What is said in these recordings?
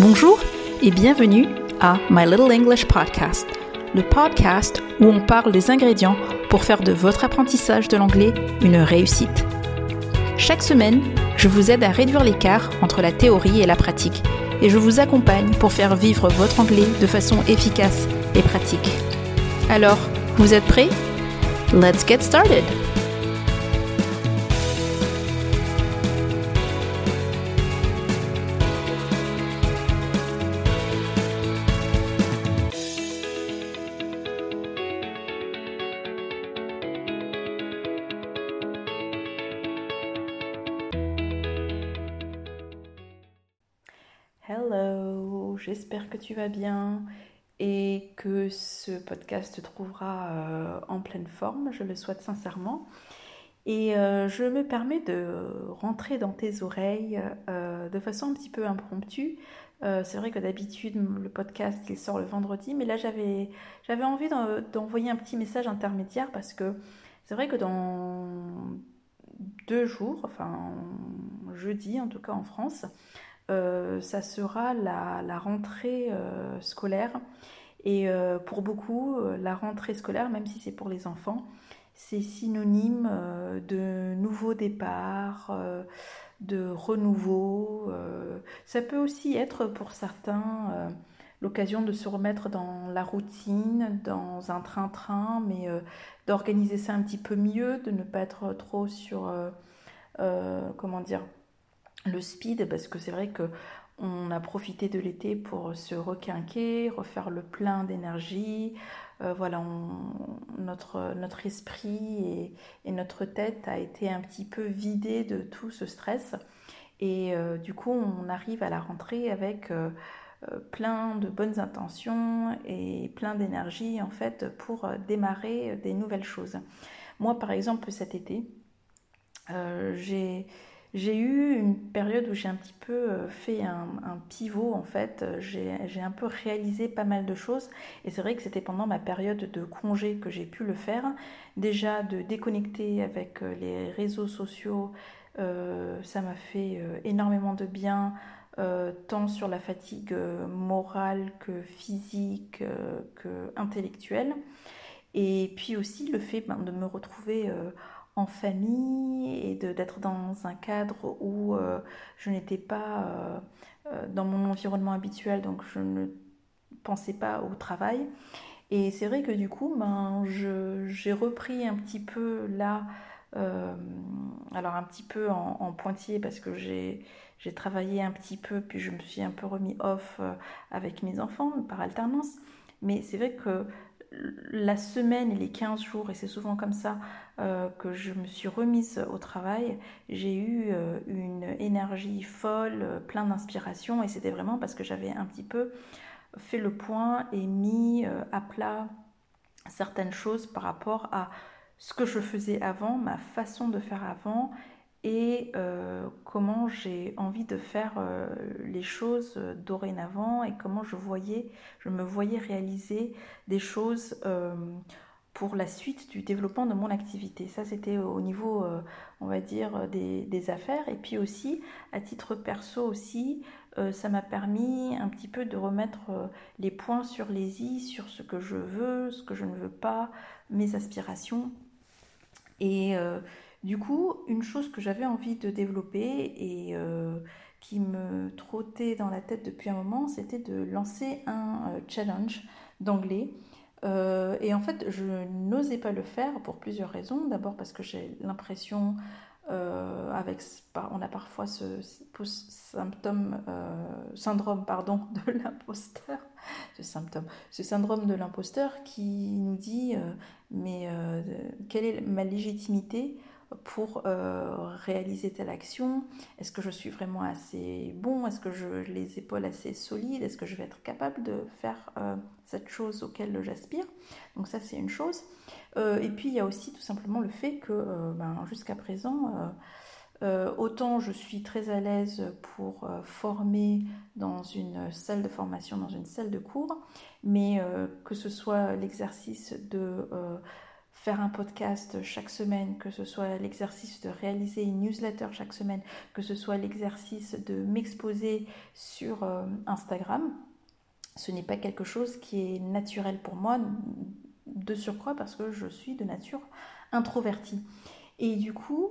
Bonjour et bienvenue à My Little English Podcast, le podcast où on parle des ingrédients pour faire de votre apprentissage de l'anglais une réussite. Chaque semaine, je vous aide à réduire l'écart entre la théorie et la pratique et je vous accompagne pour faire vivre votre anglais de façon efficace et pratique. Alors, vous êtes prêts? Let's get started j'espère que tu vas bien et que ce podcast te trouvera euh, en pleine forme, je le souhaite sincèrement. Et euh, je me permets de rentrer dans tes oreilles euh, de façon un petit peu impromptue. c'est vrai que d'habitude le podcast il sort le vendredi, mais là j'avais j'avais envie d'envoyer un petit message intermédiaire parce que c'est vrai que dans deux jours, enfin jeudi en tout cas en France, euh, ça sera la, rentrée euh, scolaire. Et euh, pour beaucoup, la rentrée scolaire, même si c'est pour les enfants, c'est synonyme de nouveau départ, de renouveau. ça peut aussi être pour certains l'occasion de se remettre dans la routine, dans un train-train, mais d'organiser ça un petit peu mieux, de ne pas être trop sur, comment dire, le speed parce que c'est vrai que on a profité de l'été pour se requinquer, refaire le plein d'énergie. Euh, voilà, notre, esprit et, notre tête a été un petit peu vidé de tout ce stress. Et euh, du coup, on arrive à la rentrée avec euh, plein de bonnes intentions et plein d'énergie en fait pour démarrer des nouvelles choses. Moi, par exemple, cet été, j'ai j'ai eu une période où j'ai un petit peu euh, fait un, pivot en fait. J'ai un peu réalisé pas mal de choses et c'est vrai que c'était pendant ma période de congé que j'ai pu le faire. Déjà de déconnecter avec euh, les réseaux sociaux, euh, ça m'a fait énormément de bien. tant sur la fatigue morale que physique que intellectuelle et puis aussi le fait ben, de me retrouver en famille et d'être dans un cadre où euh, je n'étais pas euh, euh, dans mon environnement habituel, donc je ne pensais pas au travail. Et c'est vrai que du coup, ben, j'ai repris un petit peu là, alors un petit peu en, en pointillé parce que j'ai travaillé un petit peu, puis je me suis un peu remis off avec mes enfants par alternance. Mais c'est vrai que la semaine et les 15 jours, et c'est souvent comme ça euh, que je me suis remise au travail, j'ai eu euh, une énergie folle, euh, plein d'inspiration, et c'était vraiment parce que j'avais un petit peu fait le point et mis à plat certaines choses par rapport à ce que je faisais avant, ma façon de faire avant, et euh, comment j'ai envie de faire euh, les choses euh, dorénavant et comment je voyais, je me voyais réaliser des choses pour la suite du développement de mon activité. Ça, c'était au niveau, on va dire, des, des, affaires. Et puis aussi, à titre perso aussi, ça m'a permis un petit peu de remettre les points sur les i, sur ce que je veux, ce que je ne veux pas, mes aspirations. Et du coup, une chose que j'avais envie de développer et euh, qui me trottait dans la tête depuis un moment, c'était de lancer un euh, challenge d'anglais. Euh, et en fait, je n'osais pas le faire pour plusieurs raisons. D'abord parce que j'ai l'impression, avec, on a parfois ce, symptôme, syndrome pardon, de l'imposteur, ce symptôme, ce syndrome de l'imposteur qui nous dit mais quelle est ma légitimité pour euh, réaliser telle action. Est-ce que je suis vraiment assez bon? Est-ce que j'ai les épaules assez solides? Est-ce que je vais être capable de faire euh, cette chose auquel j'aspire? Donc ça c'est une chose. Euh, et puis il y a aussi tout simplement le fait que ben, jusqu'à présent, autant je suis très à l'aise pour former dans une salle de formation, dans une salle de cours, mais que ce soit l'exercice de faire un podcast chaque semaine, que ce soit l'exercice de réaliser une newsletter chaque semaine, que ce soit l'exercice de m'exposer sur euh, Instagram, ce n'est pas quelque chose qui est naturel pour moi, de surcroît parce que je suis de nature introvertie. Et du coup,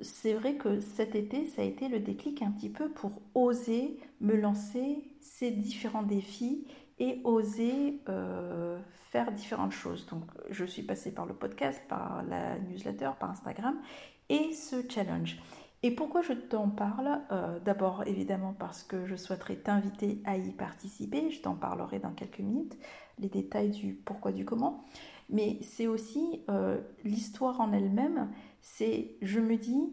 c'est vrai que cet été, ça a été le déclic un petit peu pour oser me lancer ces différents défis et oser euh, faire différentes choses. Donc, je suis passée par le podcast, par la newsletter, par Instagram et ce challenge. Et pourquoi je t'en parle? Euh, D'abord, évidemment, parce que je souhaiterais t'inviter à y participer. Je t'en parlerai dans quelques minutes, les détails du pourquoi, du comment. Mais c'est aussi euh, l'histoire en elle-même. C'est, je me dis,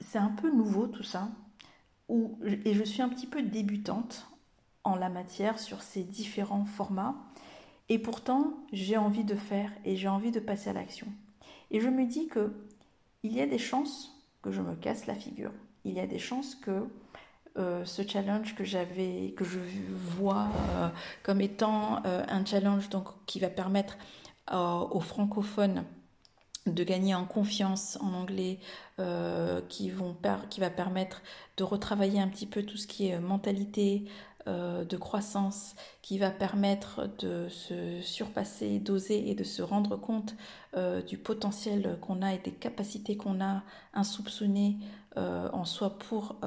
c'est un peu nouveau tout ça. et je suis un petit peu débutante en la matière sur ces différents formats. Et pourtant, j'ai envie de faire et j'ai envie de passer à l'action. Et je me dis que il y a des chances que je me casse la figure. Il y a des chances que euh, ce challenge que j'avais, que je vois euh, comme étant euh, un challenge donc qui va permettre aux francophones de gagner en confiance en anglais, qui, vont qui va permettre de retravailler un petit peu tout ce qui est mentalité, euh, de croissance qui va permettre de se surpasser, d'oser et de se rendre compte euh, du potentiel qu'on a et des capacités qu'on a insoupçonnées euh, en soi pour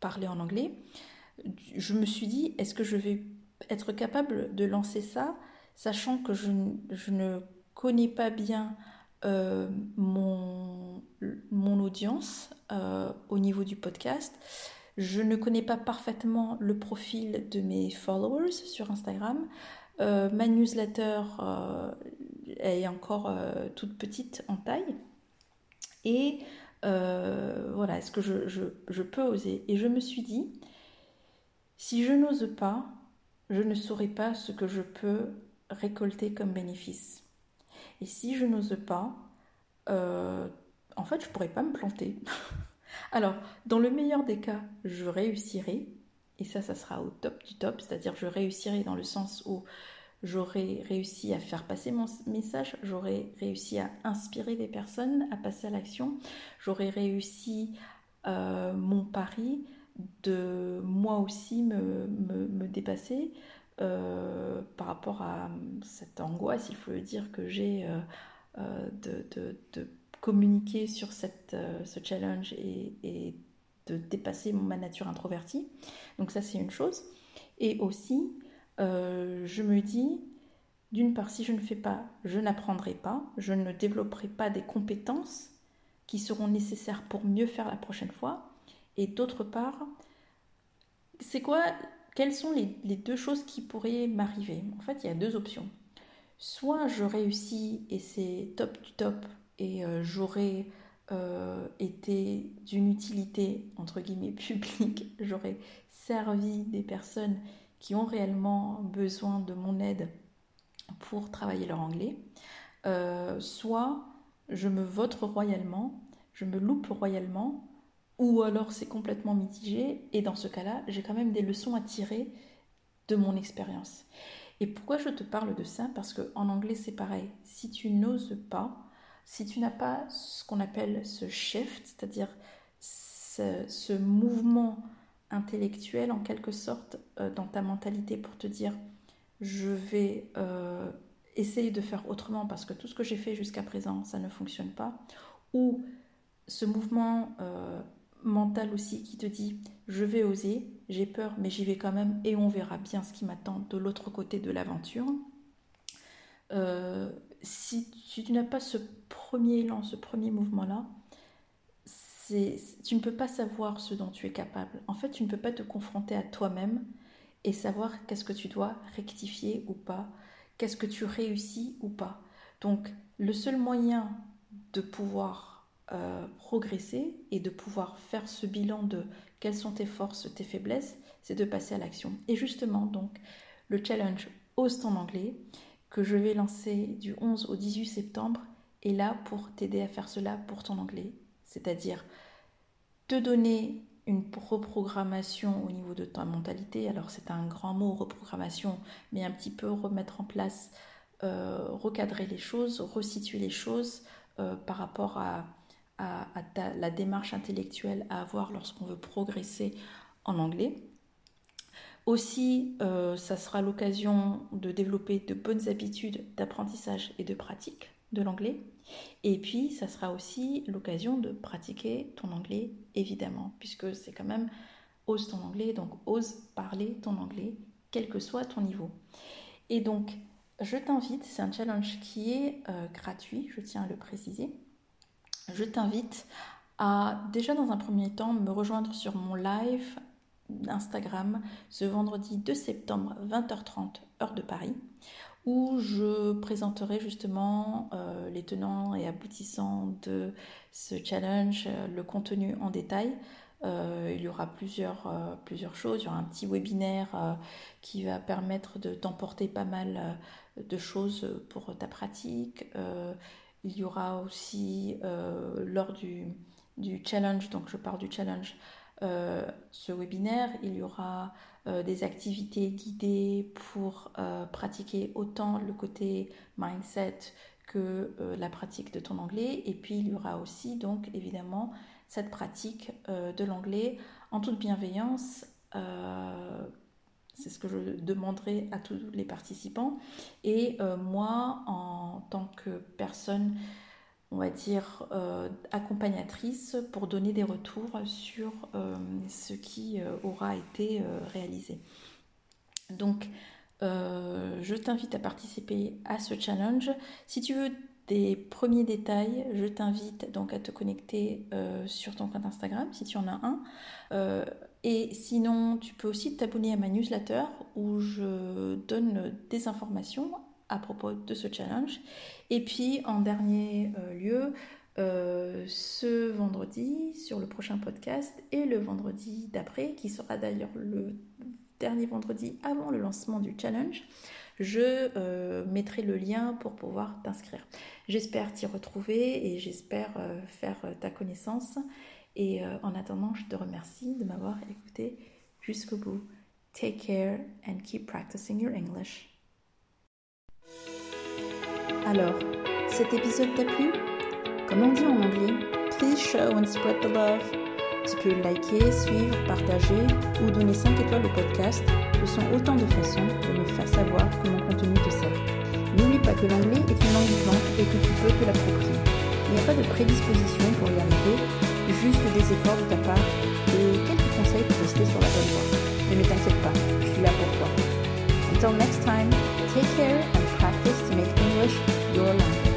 parler en anglais, je me suis dit, est-ce que je vais être capable de lancer ça, sachant que je, ne connais pas bien mon, mon, audience au niveau du podcast? Je ne connais pas parfaitement le profil de mes followers sur Instagram. Euh, ma newsletter euh, est encore euh, toute petite en taille. Et voilà, est-ce que je, je, peux oser? Et je me suis dit, si je n'ose pas, je ne saurais pas ce que je peux récolter comme bénéfice. Et si je n'ose pas, en fait, je ne pourrais pas me planter. Alors, dans le meilleur des cas, je réussirai, et ça, ça sera au top du top, c'est-à-dire je réussirai dans le sens où j'aurai réussi à faire passer mon message, j'aurai réussi à inspirer des personnes à passer à l'action, j'aurai réussi euh, mon pari de moi aussi me, dépasser euh, par rapport à cette angoisse, il faut le dire, que j'ai euh, de communiquer sur cette, euh, ce challenge et, de dépasser ma nature introvertie. Donc ça c'est une chose. Et aussi, euh, je me dis, d'une part, si je ne fais pas, je n'apprendrai pas, je ne développerai pas des compétences qui seront nécessaires pour mieux faire la prochaine fois. Et d'autre part, c'est quoi Quelles sont les, les deux choses qui pourraient m'arriver? En fait, il y a deux options. Soit je réussis et c'est top du top, et euh, j'aurais euh, été d'une utilité, entre guillemets, publique, j'aurais servi des personnes qui ont réellement besoin de mon aide pour travailler leur anglais, euh, soit je me vote royalement, je me loupe royalement, ou alors c'est complètement mitigé, et dans ce cas-là, j'ai quand même des leçons à tirer de mon expérience. Et pourquoi je te parle de ça? Parce qu'en anglais c'est pareil, si tu n'oses pas, si tu n'as pas ce qu'on appelle ce shift, c'est-à-dire ce, mouvement intellectuel en quelque sorte euh, dans ta mentalité pour te dire je vais euh, essayer de faire autrement parce que tout ce que j'ai fait jusqu'à présent ça ne fonctionne pas, ou ce mouvement euh, mental aussi qui te dit je vais oser, j'ai peur mais j'y vais quand même et on verra bien ce qui m'attend de l'autre côté de l'aventure si tu, n'as pas ce premier élan, ce premier mouvement-là, tu ne peux pas savoir ce dont tu es capable. En fait, tu ne peux pas te confronter à toi-même et savoir qu'est-ce que tu dois rectifier ou pas, qu'est-ce que tu réussis ou pas. Donc, le seul moyen de pouvoir euh, progresser et de pouvoir faire ce bilan de quelles sont tes forces, tes faiblesses, c'est de passer à l'action. Et justement, donc, le challenge Ose ton anglais, que je vais lancer du 11 au 18 septembre est là pour t'aider à faire cela pour ton anglais. C'est-à-dire te donner une reprogrammation au niveau de ta mentalité. Alors c'est un grand mot, reprogrammation, mais un petit peu remettre en place recadrer les choses, resituer les choses par rapport à, la démarche intellectuelle à avoir lorsqu'on veut progresser en anglais. Aussi, ça sera l'occasion de développer de bonnes habitudes d'apprentissage et de pratique de l'anglais. Et puis, ça sera aussi l'occasion de pratiquer ton anglais, évidemment, puisque c'est quand même ose ton anglais, donc ose parler ton anglais, quel que soit ton niveau. Et donc, je t'invite, c'est un challenge qui est euh, gratuit, je tiens à le préciser. Je t'invite à déjà dans un premier temps me rejoindre sur mon live Instagram ce vendredi 2 septembre 20h30 heure de Paris où je présenterai justement euh, les tenants et aboutissants de ce challenge, euh, le contenu en détail. Euh, il y aura plusieurs, choses. Il y aura un petit webinaire qui va permettre de t'emporter pas mal de choses pour ta pratique. il y aura aussi lors du, du, challenge, donc je parle du challenge, ce webinaire, il y aura euh, des activités guidées pour euh, pratiquer autant le côté mindset que euh, la pratique de ton anglais. Et puis il y aura aussi donc évidemment cette pratique de l'anglais en toute bienveillance. c'est ce que je demanderai à tous les participants. Et moi, en tant que personne on va dire, euh, accompagnatrice pour donner des retours sur euh, ce qui euh, aura été réalisé. Donc, je t'invite à participer à ce challenge. Si tu veux des premiers détails, je t'invite donc à te connecter sur ton compte Instagram si tu en as un. et sinon, tu peux aussi t'abonner à ma newsletter où je donne des informations à propos de ce challenge. Et puis en dernier euh, lieu, euh, ce vendredi sur le prochain podcast et le vendredi d'après, qui sera d'ailleurs le dernier vendredi avant le lancement du challenge, je euh, mettrai le lien pour pouvoir t'inscrire. J'espère t'y retrouver et j'espère faire ta connaissance. Et en attendant, je te remercie de m'avoir écouté jusqu'au bout. Take care and keep practicing your English. Alors, cet épisode t'a plu? Comme on dit en anglais, please show and spread the love. Tu peux liker, suivre, partager ou donner 5 étoiles au podcast. Ce sont autant de façons de me faire savoir que mon contenu te sert. N'oublie pas que l'anglais est une langue vivante et que tu peux te l'approprier. Il n'y a pas de prédisposition pour y arriver, juste des efforts de ta part et quelques conseils pour rester sur la bonne voie. Ne t'inquiète pas, je suis là pour toi. Until next time, take care and practice to make English your language.